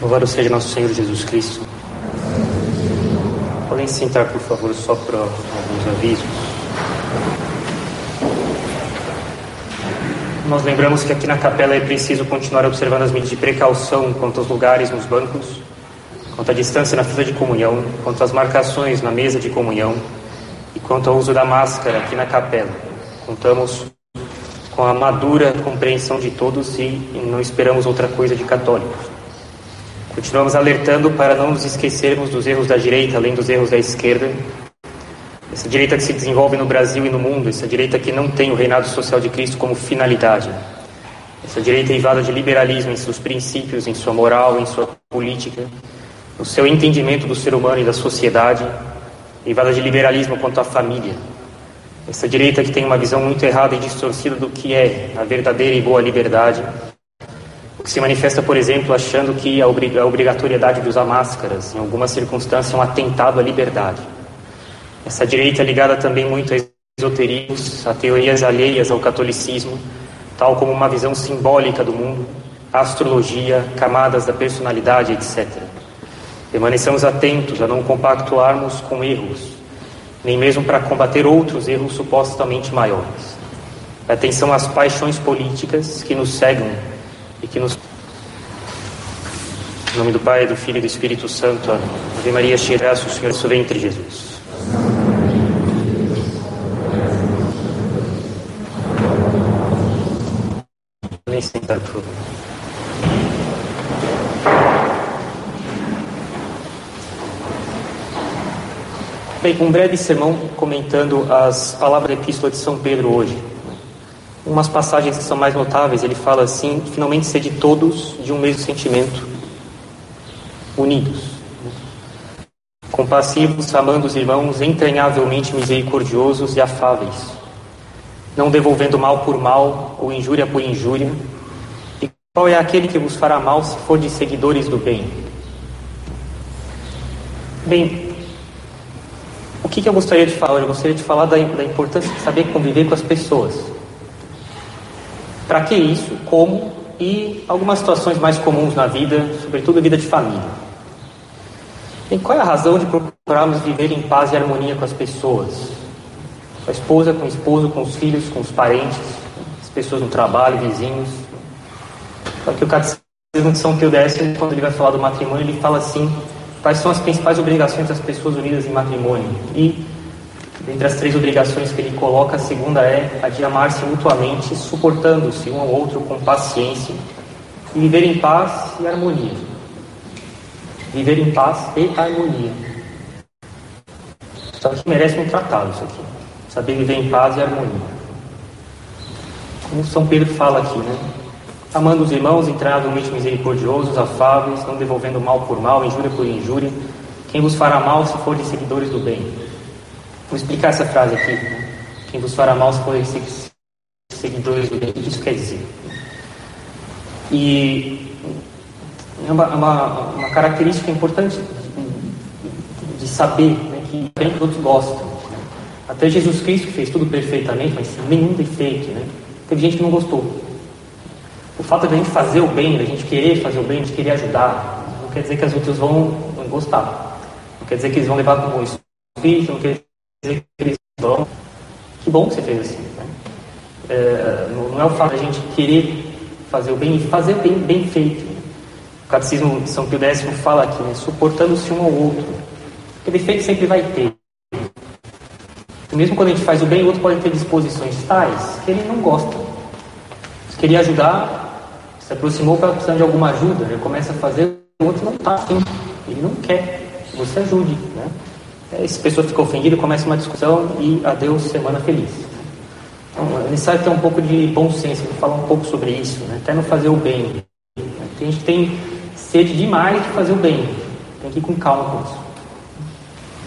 Louvado seja nosso Senhor Jesus Cristo. Podem sentar, por favor, só para alguns avisos. Nós lembramos que aqui na capela é preciso continuar observando as medidas de precaução quanto aos lugares nos bancos, quanto à distância na fila de comunhão, quanto às marcações na mesa de comunhão e quanto ao uso da máscara aqui na capela. Contamos com a madura compreensão de todos e não esperamos outra coisa de católicos. Continuamos alertando para não nos esquecermos dos erros da direita, além dos erros da esquerda. Essa direita que se desenvolve no Brasil e no mundo, essa direita que não tem o reinado social de Cristo como finalidade. Essa direita invada de liberalismo em seus princípios, em sua moral, em sua política, no seu entendimento do ser humano e da sociedade, invada de liberalismo quanto à família, essa direita que tem uma visão muito errada e distorcida do que é a verdadeira e boa liberdade, se manifesta, por exemplo, achando que a obrigatoriedade de usar máscaras, em alguma circunstância, é um atentado à liberdade. Essa direita é ligada também muito a esoterismos, a teorias alheias ao catolicismo, tal como uma visão simbólica do mundo, astrologia, camadas da personalidade, etc. Permanecemos atentos a não compactuarmos com erros, nem mesmo para combater outros erros supostamente maiores. Atenção às paixões políticas que nos cegam e que nos. Em nome do Pai, do Filho e do Espírito Santo. Ave Maria, cheia graça, o Senhor é entre Jesus. Nem sentar, por favor. Bem, um breve sermão comentando as palavras da Epístola de São Pedro hoje. Umas passagens que são mais notáveis, ele fala assim: finalmente sede todos de um mesmo sentimento, unidos, compassivos, amando os irmãos, entranhavelmente misericordiosos e afáveis, não devolvendo mal por mal ou injúria por injúria. E qual é aquele que vos fará mal se for de seguidores do bem? Bem, o que, que eu gostaria de falar? Eu gostaria de falar da, da importância de saber conviver com as pessoas. Para que isso? Como? E algumas situações mais comuns na vida, sobretudo a vida de família. E qual é a razão de procurarmos viver em paz e harmonia com as pessoas? Com a esposa, com o esposo, com os filhos, com os parentes, as pessoas no trabalho, vizinhos. Só que o Catecismo de São Pio X, quando ele vai falar do matrimônio, ele fala assim quais são as principais obrigações das pessoas unidas em matrimônio. E, dentre as três obrigações que ele coloca, a segunda é a de amar-se mutuamente, suportando-se um ao outro com paciência e viver em paz e harmonia. Viver em paz e harmonia. Só que merece um tratado isso aqui. Saber viver em paz e harmonia. Como São Pedro fala aqui, né? amando os irmãos, entravelmente misericordiosos, afáveis, não devolvendo mal por mal, injúria por injúria. Quem vos fará mal se for de seguidores do bem? Vou explicar essa frase aqui. Né? Quem vos fará mal de seguidores do bem. O que isso quer dizer? E é uma, uma, uma característica importante de, saber né, que bem outros gostam. Até Jesus Cristo fez tudo perfeitamente, mas sem nenhum defeito. Né? Teve gente que não gostou. O fato de a gente fazer o bem, de a gente querer fazer o bem, de querer ajudar, não quer dizer que as outras vão gostar. Não quer dizer que eles vão levar com bom espírito, não quer que bom que você fez assim. Né? É, não é o fato de a gente querer fazer o bem e fazer bem bem feito. O Catecismo de São Pio X fala aqui, né? suportando-se um ao outro. Porque defeito sempre vai ter. E mesmo quando a gente faz o bem, o outro pode ter disposições tais que ele não gosta. Se queria ajudar, se aproximou para precisar de alguma ajuda, ele começa a fazer, o outro não está afim, ele não quer que você ajude. Né? Essa pessoa fica ofendida, começa uma discussão e adeus, semana feliz. Então, é necessário ter um pouco de bom senso, falar um pouco sobre isso, né? até não fazer o bem. Tem gente tem sede demais de fazer o bem, tem que ir com calma com isso.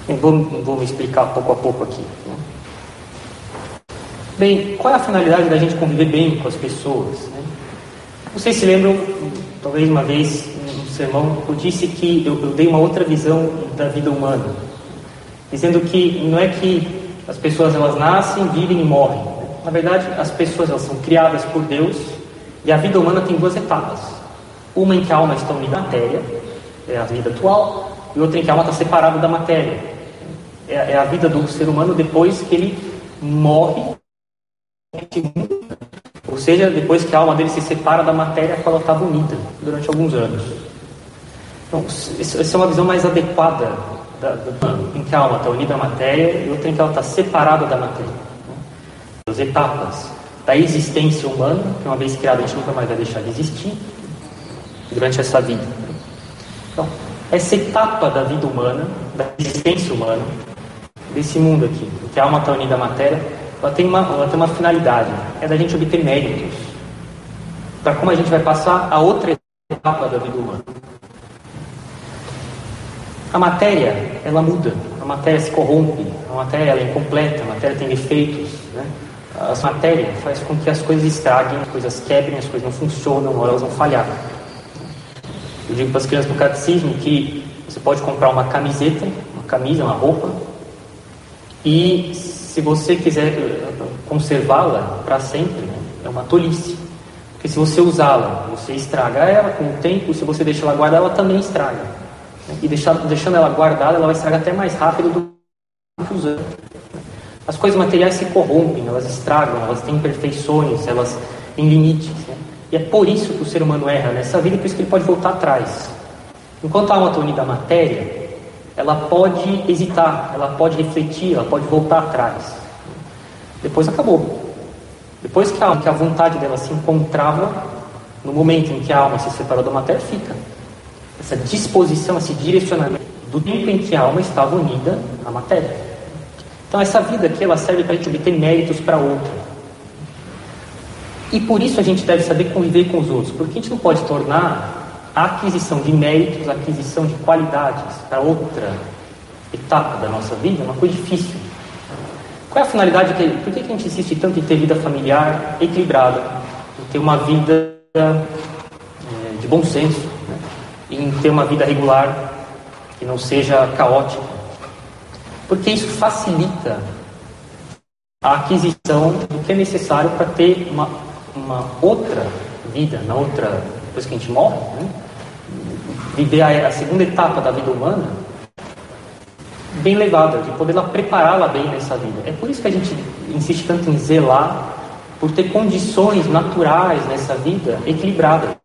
Eu vou, vou me explicar pouco a pouco aqui. Né? Bem, qual é a finalidade da gente conviver bem com as pessoas? Né? Vocês se lembram, talvez uma vez, no sermão, eu disse que eu, eu dei uma outra visão da vida humana, dizendo que não é que as pessoas elas nascem, vivem e morrem. Na verdade, as pessoas elas são criadas por Deus e a vida humana tem duas etapas. Uma em que a alma está unida à matéria, é a vida atual, e outra em que a alma está separada da matéria. É, é a vida do ser humano depois que ele morre, ou seja, depois que a alma dele se separa da matéria qual ela estava unida durante alguns anos. Então, essa é uma visão mais adequada da, da, em que a alma está unida à matéria e que ela está separada da matéria. As etapas da existência humana, que uma vez criada a gente nunca mais vai deixar de existir, durante essa vida. Então, essa etapa da vida humana, da existência humana, desse mundo aqui, que a alma está unida à matéria, ela tem uma, ela tem uma finalidade, é da gente obter méritos, para como a gente vai passar a outra etapa da vida humana. A matéria, ela muda, a matéria se corrompe, a matéria é incompleta, a matéria tem defeitos. Né? A matéria faz com que as coisas estraguem, as coisas quebrem, as coisas não funcionam, ou elas vão falhar. Eu digo para as crianças no catecismo que você pode comprar uma camiseta, uma camisa, uma roupa, e se você quiser eh, conservá-la para sempre, né, é uma tolice. Porque se você usá-la, você estraga ela com o tempo, se você deixar ela guardada, ela também estraga. E deixar, deixando ela guardada, ela vai estragar até mais rápido do que usando. As coisas materiais se corrompem, elas estragam, elas têm imperfeições, elas têm limites. Né? E é por isso que o ser humano erra nessa vida, por isso que ele pode voltar atrás. Enquanto a alma está unida à matéria, ela pode hesitar, ela pode refletir, ela pode voltar atrás. Depois acabou. Depois que a, que a vontade dela se encontrava, no momento em que a alma se separou da matéria, fica essa disposição, esse direcionamento do tempo em que a alma estava unida à matéria. Então essa vida aqui ela serve para a gente obter méritos para outra. E por isso a gente deve saber conviver com os outros, porque a gente não pode tornar a aquisição de méritos, a aquisição de qualidades para outra etapa da nossa vida uma coisa difícil. Qual é a finalidade? Que, por que a gente insiste tanto em ter vida familiar equilibrada, em ter uma vida é, de bom senso, em ter uma vida regular, que não seja caótica. Porque isso facilita a aquisição do que é necessário para ter uma, uma outra vida, na outra, depois que a gente morre, né? viver a, a segunda etapa da vida humana bem levada, de poder prepará-la bem nessa vida. É por isso que a gente insiste tanto em zelar por ter condições naturais nessa vida equilibradas.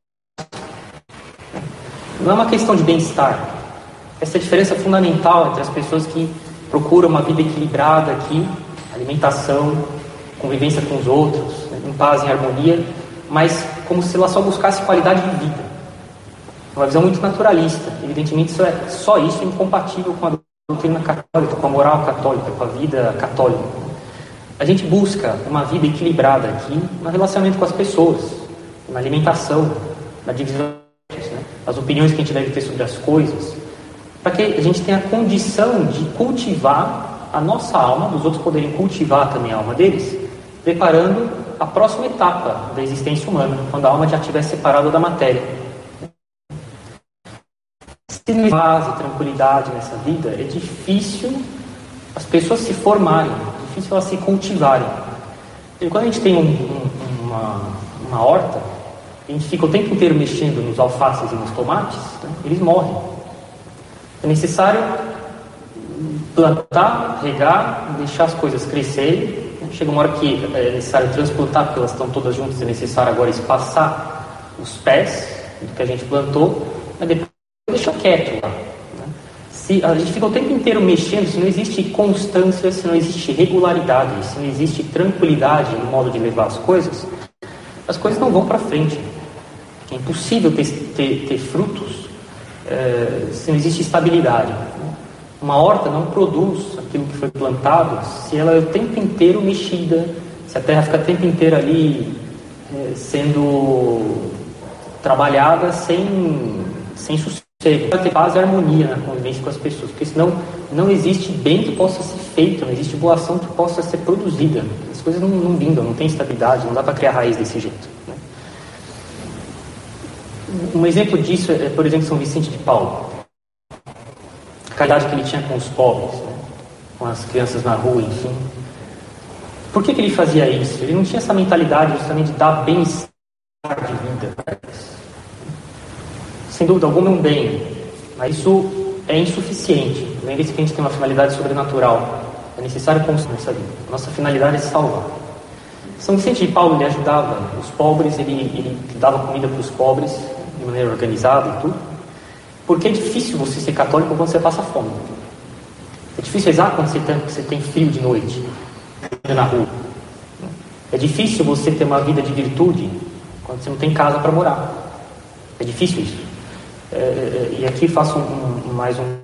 Não é uma questão de bem-estar. Essa é diferença fundamental entre as pessoas que procuram uma vida equilibrada aqui, alimentação, convivência com os outros, em paz, em harmonia, mas como se ela só buscasse qualidade de vida. É uma visão muito naturalista. Evidentemente, isso é, só isso é incompatível com a doutrina católica, com a moral católica, com a vida católica. A gente busca uma vida equilibrada aqui no relacionamento com as pessoas, na alimentação, na divisão as opiniões que a gente deve ter sobre as coisas, para que a gente tenha a condição de cultivar a nossa alma, os outros poderem cultivar também a alma deles, preparando a próxima etapa da existência humana, quando a alma já estiver separada da matéria. Se não paz e tranquilidade nessa vida, é difícil as pessoas se formarem, é difícil elas se cultivarem. E quando a gente tem um, um, uma, uma horta, a gente fica o tempo inteiro mexendo nos alfaces e nos tomates, né? eles morrem. É necessário plantar, regar, deixar as coisas crescerem. Chega uma hora que é necessário transplantar, porque elas estão todas juntas, é necessário agora espaçar os pés do que a gente plantou, mas depois deixa quieto lá. Né? Se a gente fica o tempo inteiro mexendo, se não existe constância, se não existe regularidade, se não existe tranquilidade no modo de levar as coisas, as coisas não vão para frente. É impossível ter, ter, ter frutos é, se não existe estabilidade. Uma horta não produz aquilo que foi plantado se ela é o tempo inteiro mexida, se a terra fica o tempo inteiro ali é, sendo trabalhada sem, sem sossego. Para ter paz e harmonia na convivência com as pessoas, porque senão não existe bem que possa ser feito, não existe boa ação que possa ser produzida. As coisas não, não vingam, não tem estabilidade, não dá para criar raiz desse jeito. Um exemplo disso é, por exemplo, São Vicente de Paulo. A caridade que ele tinha com os pobres, né? com as crianças na rua, enfim. Por que, que ele fazia isso? Ele não tinha essa mentalidade justamente de dar bem-estar de vida para eles. sem dúvida alguma, é um bem, mas isso é insuficiente. Lembre-se que a gente tem uma finalidade sobrenatural. É necessário construir essa vida. Nossa finalidade é salvar. São Vicente de Paulo ele ajudava os pobres, ele, ele dava comida para os pobres de maneira organizada e tudo. Porque é difícil você ser católico quando você passa fome. É difícil rezar quando você tem, você tem frio de noite, na rua. É difícil você ter uma vida de virtude quando você não tem casa para morar. É difícil isso. É, é, e aqui faço um, mais um,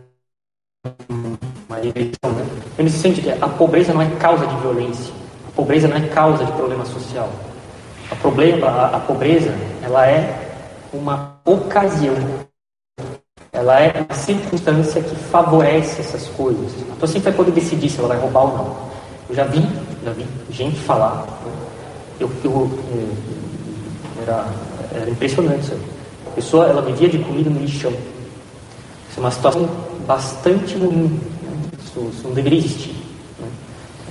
uma direção. Né? Eu me sinto que a pobreza não é causa de violência. A pobreza não é causa de problema social. A, problema, a, a pobreza ela é uma ocasião ela é uma circunstância que favorece essas coisas. A pessoa sempre vai poder decidir se ela vai roubar ou não. Eu já vi, já vi gente falar. Eu, eu, eu, era, era impressionante isso. A pessoa ela vivia de comida no lixão. Isso é uma situação bastante ruim. Né? Isso, isso, não deveria existir.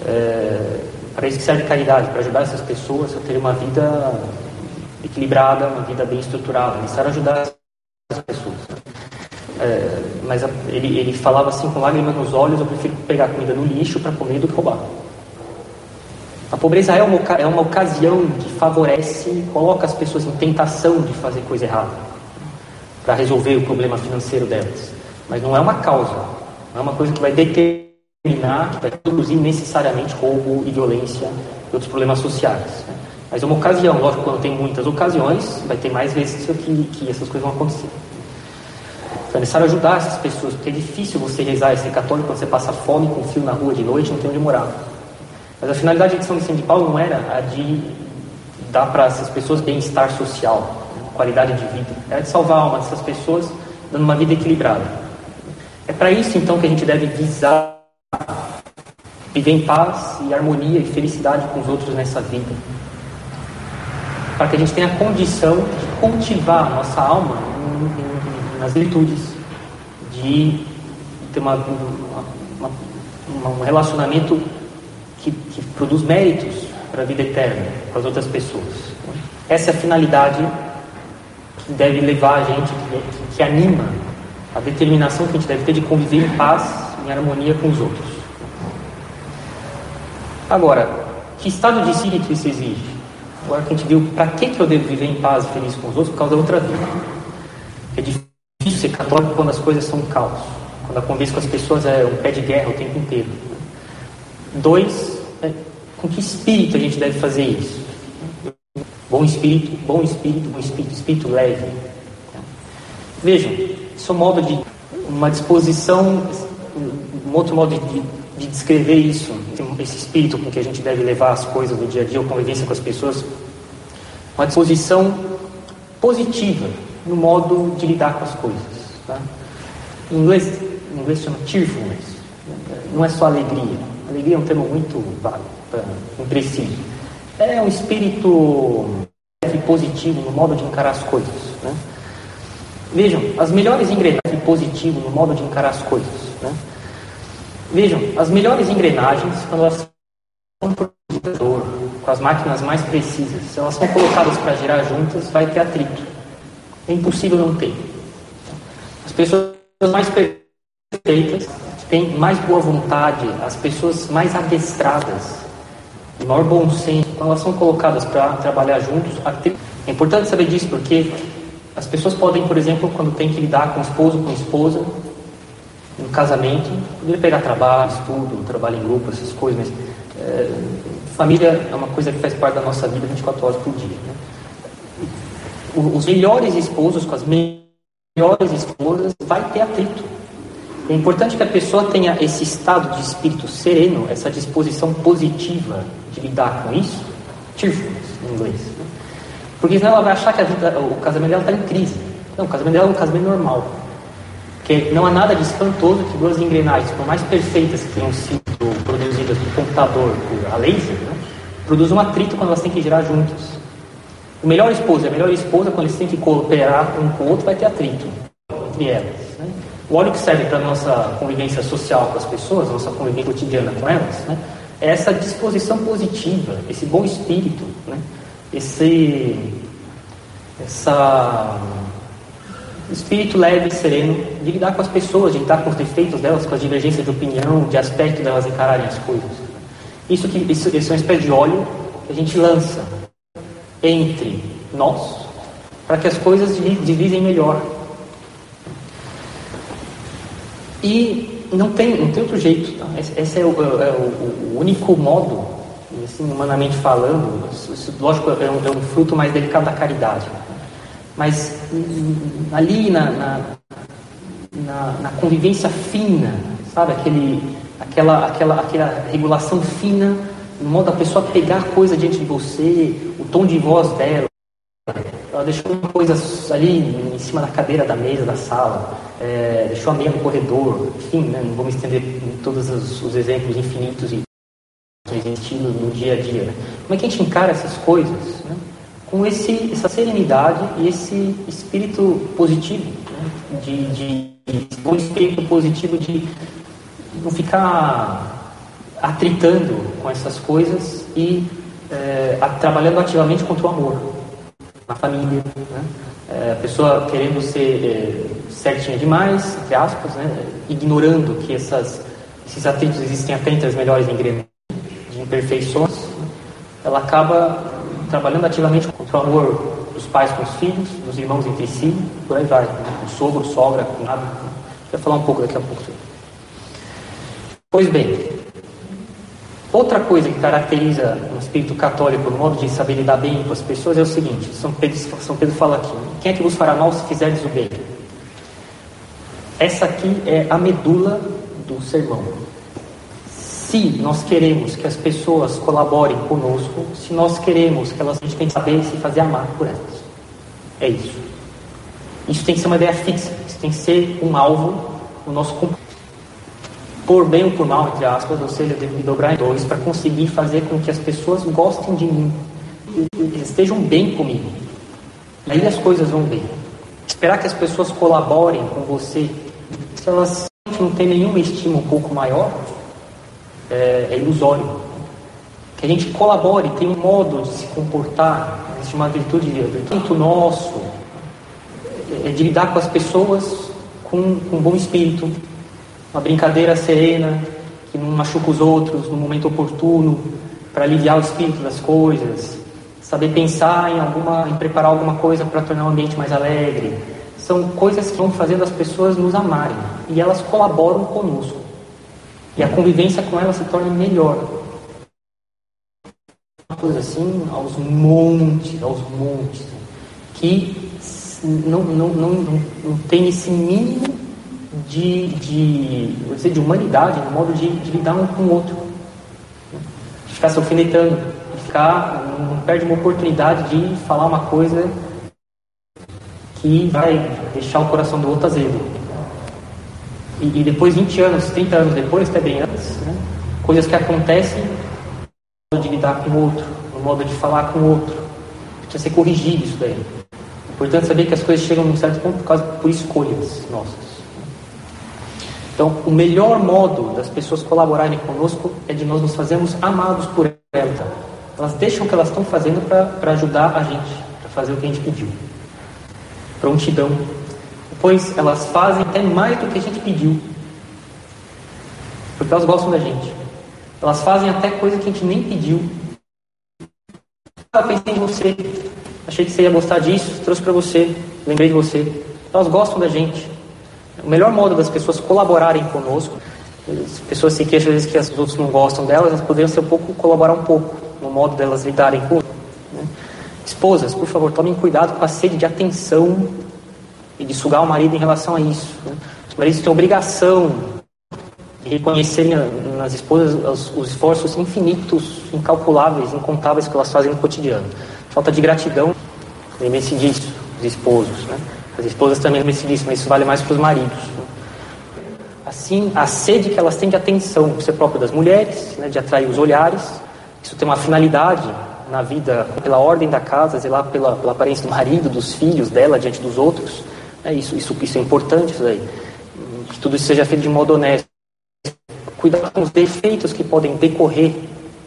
É, para isso que serve caridade, para ajudar essas pessoas a terem uma vida equilibrada, uma vida bem estruturada. Necessário ajudar as pessoas. É, mas ele, ele falava assim com lágrimas nos olhos: eu prefiro pegar comida no lixo para comer do que roubar. A pobreza é uma, é uma ocasião que favorece, coloca as pessoas em tentação de fazer coisa errada para resolver o problema financeiro delas. Mas não é uma causa, não é uma coisa que vai determinar, que vai produzir necessariamente roubo e violência e outros problemas sociais. Né? Mas é uma ocasião, lógico, quando tem muitas ocasiões, vai ter mais vezes que, que essas coisas vão acontecer. Então é necessário ajudar essas pessoas, porque é difícil você rezar e ser católico quando você passa fome com fio na rua de noite não tem onde morar. Mas a finalidade de São Vicente de Paulo não era a de dar para essas pessoas bem-estar social, qualidade de vida. Era de salvar a alma dessas pessoas, dando uma vida equilibrada. É para isso, então, que a gente deve visar viver em paz e harmonia e felicidade com os outros nessa vida. Para que a gente tenha a condição de cultivar a nossa alma nas virtudes, de ter uma, uma, uma, um relacionamento que, que produz méritos para a vida eterna com as outras pessoas. Essa é a finalidade que deve levar a gente, que, que anima a determinação que a gente deve ter de conviver em paz, em harmonia com os outros. Agora, que estado de espírito isso exige? Agora que a gente viu para que, que eu devo viver em paz e feliz com os outros, por causa da outra vida. É difícil ser católico quando as coisas são caos. Quando a convivência com as pessoas é um pé de guerra o tempo inteiro. Dois, é, com que espírito a gente deve fazer isso? Bom espírito, bom espírito, bom espírito, espírito leve. Vejam, isso é um modo de uma disposição, um outro modo de, de descrever isso, esse espírito com que a gente deve levar as coisas do dia a dia, a convivência com as pessoas, uma disposição positiva, no modo de lidar com as coisas. Tá? Em inglês, em inglês chama cheerfulness. Não é só alegria. Alegria é um termo muito vago, impreciso. É um espírito positivo no modo de encarar as coisas. Né? Vejam, as melhores engrenagens positivo no modo de encarar as coisas. Né? Vejam, as melhores engrenagens, quando elas são produzidas com as máquinas mais precisas, se elas são colocadas para girar juntas, vai ter atrito. É impossível não ter. As pessoas mais perfeitas têm mais boa vontade, as pessoas mais adestradas, de maior bom senso, quando elas são colocadas para trabalhar juntos, é importante saber disso porque as pessoas podem, por exemplo, quando tem que lidar com o esposo, com a esposa, no casamento, poder pegar trabalho, estudo, trabalho em grupo, essas coisas, mas é, família é uma coisa que faz parte da nossa vida 24 horas por dia. Né? os melhores esposos com as melhores esposas vai ter atrito. É importante que a pessoa tenha esse estado de espírito sereno, essa disposição positiva de lidar com isso, cheerfulness em inglês. Né? Porque senão ela vai achar que vida, o casamento dela está em crise. Não, o casamento dela é um casamento normal. Porque não há nada de espantoso que duas engrenagens, por mais perfeitas que tenham sido produzidas por computador, por a laser, né, produzam um atrito quando elas têm que girar juntas. O melhor esposo e a melhor esposa, quando eles têm que cooperar um com o outro, vai ter atrito entre elas. Né? O óleo que serve para a nossa convivência social com as pessoas, nossa convivência cotidiana com elas, né? é essa disposição positiva, esse bom espírito, né? esse, essa espírito leve e sereno de lidar com as pessoas, de lidar com os defeitos delas, com as divergências de opinião, de aspecto delas encararem as coisas. Isso que isso, isso é uma espécie de óleo que a gente lança entre nós para que as coisas divisem melhor. E não tem, não tem outro jeito. Tá? Esse é o, é o, o único modo, assim, humanamente falando. Isso, lógico, é um, é um fruto mais delicado da caridade. Mas ali na, na, na, na convivência fina, sabe? Aquele, aquela, aquela, aquela regulação fina, no modo da pessoa pegar coisa diante de você, o tom de voz dela. Ela deixou coisas ali em cima da cadeira da mesa da sala, é, deixou a meia no corredor, enfim, né? não vou me estender em todos os, os exemplos infinitos e existindo no dia a dia. Né? Como é que a gente encara essas coisas? Né? Com esse, essa serenidade e esse espírito positivo, né? de, de, um espírito positivo de não ficar atritando com essas coisas e é, trabalhando ativamente contra o amor na família. Né? É, a pessoa querendo ser é, certinha demais, entre aspas, né? ignorando que essas, esses atritos existem até entre as melhores engrenagens de imperfeições, ela acaba trabalhando ativamente contra o amor dos pais com os filhos, dos irmãos entre si, por aí vai. Né? Com sogro, sogra, cunhado. Vai falar um pouco daqui a pouco. Pois bem, outra coisa que caracteriza o espírito católico, o modo de saber lidar bem com as pessoas, é o seguinte: São Pedro, São Pedro fala aqui: quem é que vos fará mal se fizerdes o bem? Essa aqui é a medula do sermão se nós queremos que as pessoas colaborem conosco, se nós queremos que elas, a gente tem que saber se fazer amar por elas. É isso. Isso tem que ser uma ideia fixa, isso tem que ser um alvo no nosso por bem ou por mal, entre aspas, ou seja, eu devo me dobrar em dois para conseguir fazer com que as pessoas gostem de mim, estejam bem comigo. Aí as coisas vão bem. Esperar que as pessoas colaborem com você, se elas não têm nenhuma estima um pouco maior, é, é ilusório. Que a gente colabore, tem um modo de se comportar, existe uma virtude, virtude nosso, é, é de lidar com as pessoas com, com um bom espírito, uma brincadeira serena, que não machuca os outros no momento oportuno, para aliviar o espírito das coisas, saber pensar em alguma, em preparar alguma coisa para tornar o ambiente mais alegre. São coisas que vão fazendo as pessoas nos amarem e elas colaboram conosco. E a convivência com ela se torna melhor. Uma coisa assim, aos montes, aos montes, que não, não, não, não, tem esse mínimo de, de, vou dizer, de humanidade no modo de, de lidar um com o outro. De ficar se alfinetando, de ficar, não perde uma oportunidade de falar uma coisa que vai deixar o coração do outro azedo e, e, depois 20 anos, 30 anos depois, até bem antes, né? coisas que acontecem no modo de lidar com o outro, no modo de falar com o outro. Precisa ser corrigido isso daí. É importante saber que as coisas chegam num certo ponto por, causa, por escolhas nossas. Então, o melhor modo das pessoas colaborarem conosco é de nós nos fazermos amados por elas. Elas deixam o que elas estão fazendo para ajudar a gente, para fazer o que a gente pediu. Prontidão pois elas fazem até mais do que a gente pediu. Porque elas gostam da gente. Elas fazem até coisa que a gente nem pediu. Ah, pensei em você. Achei que você ia gostar disso, trouxe para você. Lembrei de você. Elas gostam da gente. O melhor modo das pessoas colaborarem conosco, as pessoas se queixam às vezes que os outros não gostam delas, elas poderiam ser um pouco, colaborar um pouco no modo delas lidarem com. Né? Esposas, por favor, tomem cuidado com a sede de atenção e de sugar o marido em relação a isso. Né? Os maridos têm obrigação de reconhecerem nas esposas os, os, esforços infinitos, incalculáveis, incontáveis que elas fazem no cotidiano. Falta de gratidão, lembre-se disso, os esposos. Né? As esposas também lembrem-se disso, mas isso vale mais para os maridos. Né? Assim, a sede que elas têm de atenção, isso é das mulheres, né, de atrair os olhares, isso tem uma finalidade na vida, pela ordem da casa, zelar pela, pela aparência do marido, dos filhos dela diante dos outros. É isso, isso, isso é importante, isso daí. Que tudo isso seja feito de modo honesto. Cuidar com os defeitos que podem decorrer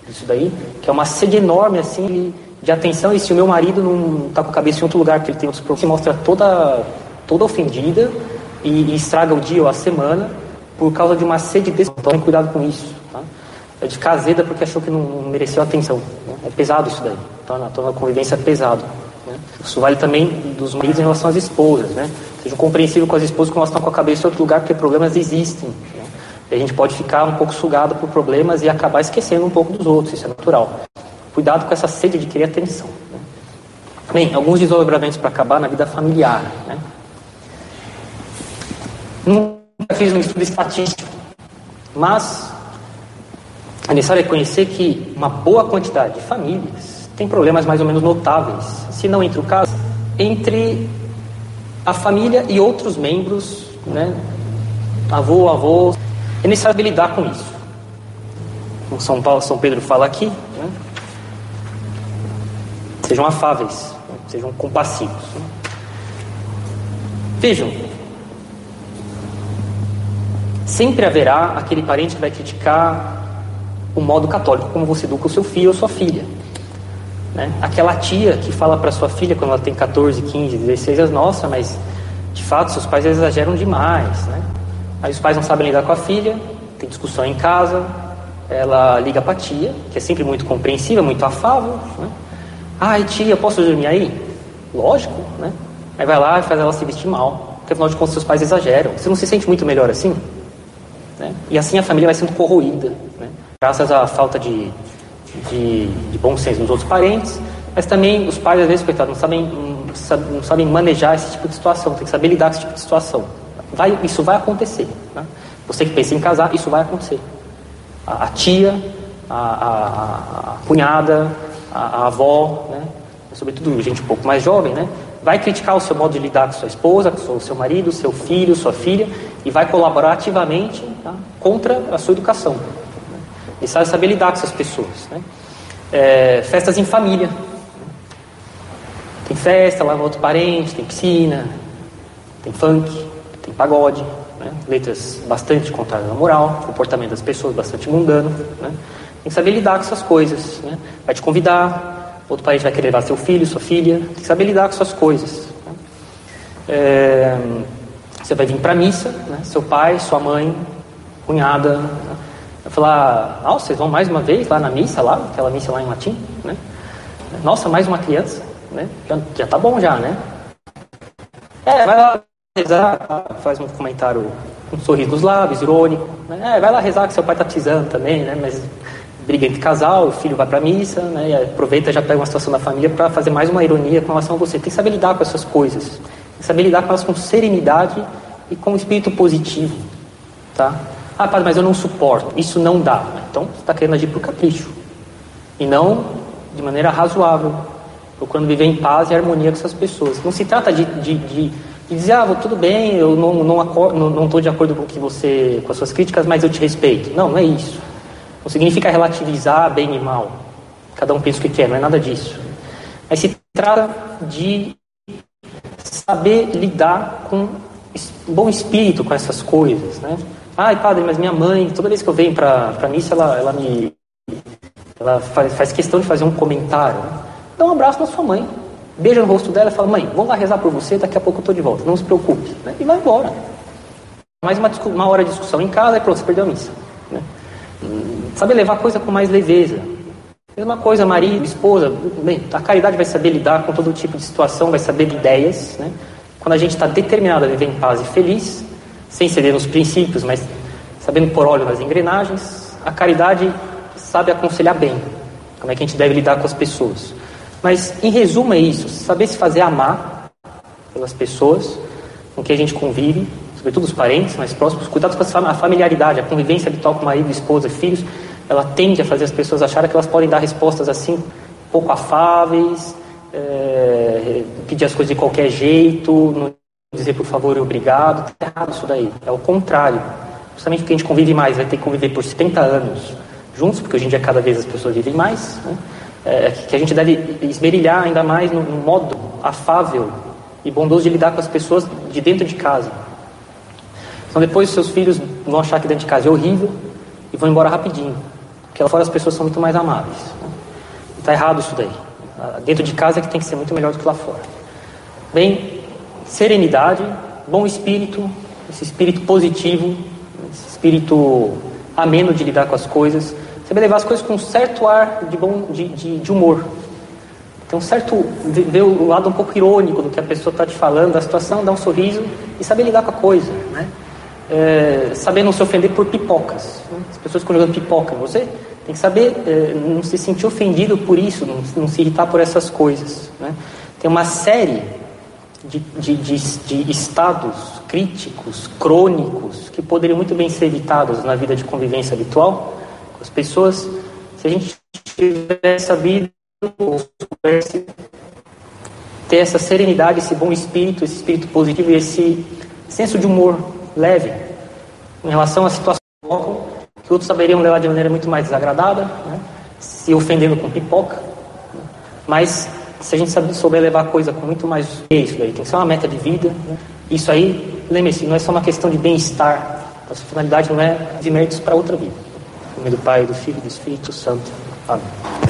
disso daí, que é uma sede enorme, assim, de, atenção. E se o meu marido não está com a cabeça em outro lugar, porque ele tem outros problemas, mostra toda toda ofendida e, e estraga o dia ou a semana por causa de uma sede de então, cuidado com isso. Tá? É de ficar azeda porque achou que não, não mereceu atenção. Né? É pesado isso daí. Torna, torna a convivência pesado. Isso vale também dos maridos em relação às esposas. Né? Sejam compreensíveis com as esposas quando elas estão com a cabeça em outro lugar, porque problemas existem. Né? E a gente pode ficar um pouco sugado por problemas e acabar esquecendo um pouco dos outros. Isso é natural. Cuidado com essa sede de querer atenção. Né? Bem, alguns desdobramentos para acabar na vida familiar. Né? Nunca fiz um estudo estatístico, mas é necessário reconhecer que uma boa quantidade de famílias tem problemas mais ou menos notáveis, se não entre o caso, entre a família e outros membros, né? avô, avô. É necessário lidar com isso. Como São Paulo, São Pedro fala aqui, né? sejam afáveis, né? sejam compassivos. Né? Vejam, sempre haverá aquele parente que vai criticar o modo católico como você educa o seu filho ou sua filha. Né? Aquela tia que fala para sua filha quando ela tem 14, 15, 16 anos, nossa, mas de fato seus pais exageram demais. Né? Aí os pais não sabem lidar com a filha, tem discussão em casa, ela liga para a tia, que é sempre muito compreensiva, muito afável. Né? Ai tia, posso dormir aí? Lógico, né? Aí vai lá e faz ela se vestir mal, porque afinal de contas seus pais exageram. Você não se sente muito melhor assim? Né? E assim a família vai sendo corroída, né? graças à falta de, de, de, bom senso dos outros parentes, mas também os pais, às vezes, coitados, não sabem, não sabem manejar esse tipo de situação, tem que saber lidar com esse tipo de situação. Vai, isso vai acontecer. Né? Você que pensa em casar, isso vai acontecer. A, a tia, a, a, a cunhada, a, avó, né? sobretudo gente um pouco mais jovem, né? vai criticar o seu modo de lidar com sua esposa, com o seu marido, seu filho, sua filha, e vai colaborar ativamente tá, contra a sua educação. E sabe saber lidar com essas pessoas. Né? É, festas em família. Tem festa, lá outro parente, tem piscina, tem funk, tem pagode, né? letras bastante contrárias à moral, comportamento das pessoas bastante mundano. Né? Tem que saber lidar com essas coisas. Né? Vai te convidar, outro parente vai querer levar seu filho, sua filha, tem que saber lidar com suas coisas. Né? É, você vai vir para a missa, né? seu pai, sua mãe, cunhada, vai falar, nossa, vocês vão mais uma vez lá na missa, lá, aquela missa lá em latim, né? Nossa, mais uma criança, né? Já, já tá bom já, né? É, vai lá rezar, faz um comentário, um sorriso dos lábios, irônico, né? É, vai lá rezar que seu pai tá precisando também, né? Mas briga entre casal, o filho vai para missa, né, e aproveita já pega uma situação da família para fazer mais uma ironia com relação a você. Tem que saber lidar com essas coisas, tem que saber lidar com elas com serenidade e com espírito positivo, tá? Ah, padre, mas eu não suporto. Isso não dá. Então, você está querendo agir por capricho e não de maneira razoável, procurando viver em paz e harmonia com essas pessoas. Não se trata de, de, de, de dizer, ah, tudo bem, eu não estou não, não, não de acordo com que você, com as suas críticas, mas eu te respeito. Não, não é isso. Não significa relativizar bem e mal. Cada um pensa o que quer, não é nada disso. Mas se trata de saber lidar com bom espírito com essas coisas, né? Ai, padre, mas minha mãe, toda vez que eu venho para a missa, ela, ela me ela faz, faz, questão de fazer um comentário. Né? Dá um abraço na sua mãe, beija no rosto dela e fala: Mãe, vamos lá rezar por você, daqui a pouco eu estou de volta, não se preocupe. Né? E vai embora. Mais uma, uma hora de discussão em casa e pronto, você perdeu a missa. Né? Levar a coisa com mais leveza. Mesma coisa, marido, esposa. Bem, a caridade vai saber lidar com todo tipo de situação, vai saber de ideias. Né? Quando a gente está determinado a viver em paz e feliz, sem ceder nos princípios, mas sabendo pôr óleo nas engrenagens, a caridade sabe aconselhar bem como é que a gente deve lidar com as pessoas. Mas, em resumo, é isso: saber se fazer amar pelas pessoas com quem a gente convive, sobretudo os parentes mais próximos, cuidado com a familiaridade, a convivência habitual com marido, esposa, filhos, ela tende a fazer as pessoas acharem que elas podem dar respostas assim, pouco afáveis, é, pedir as coisas de qualquer jeito, dizer por favor e obrigado. Está errado isso daí. É o contrário. Justamente porque a gente convive mais, vai ter que conviver por 70 anos juntos, porque hoje em dia cada vez as pessoas vivem mais, né? é, que a gente deve esmerilhar ainda mais no, no modo afável e bondoso de lidar com as pessoas de dentro de casa. Então depois seus filhos vão achar que dentro de casa é horrível e vão embora rapidinho. Porque lá fora as pessoas são muito mais amáveis. Está errado isso daí. Ah, dentro de casa é que tem que ser muito melhor do que lá fora. Bem, serenidade, bom espírito, esse espírito positivo, esse espírito ameno de lidar com as coisas, saber levar as coisas com um certo ar de, bom, de, de, de humor. Um certo. ver o lado um pouco irônico do que a pessoa está te falando, da situação, dar um sorriso e saber lidar com a coisa. Né? É, saber não se ofender por pipocas. Né? As pessoas ficam jogando pipoca em você, tem que saber é, não se sentir ofendido por isso, não, não se irritar por essas coisas. Né? Tem uma série de, de, de, de estados críticos, crônicos, que poderiam muito bem ser evitados na vida de convivência habitual com as pessoas, se a gente tivesse sabido ou soubesse ter essa serenidade, esse bom espírito, esse espírito positivo e esse senso de humor leve em relação à situação que outros saberiam levar de maneira muito mais desagradável, né? se ofendendo com pipoca. Né? Mas se a gente souber levar a coisa com muito mais. É isso daí, tem que ser uma meta de vida. Né? Isso aí, lembre-se, não é só uma questão de bem-estar. A sua finalidade não é de méritos para outra vida. Em nome do Pai, do Filho e do Espírito Santo. Amém.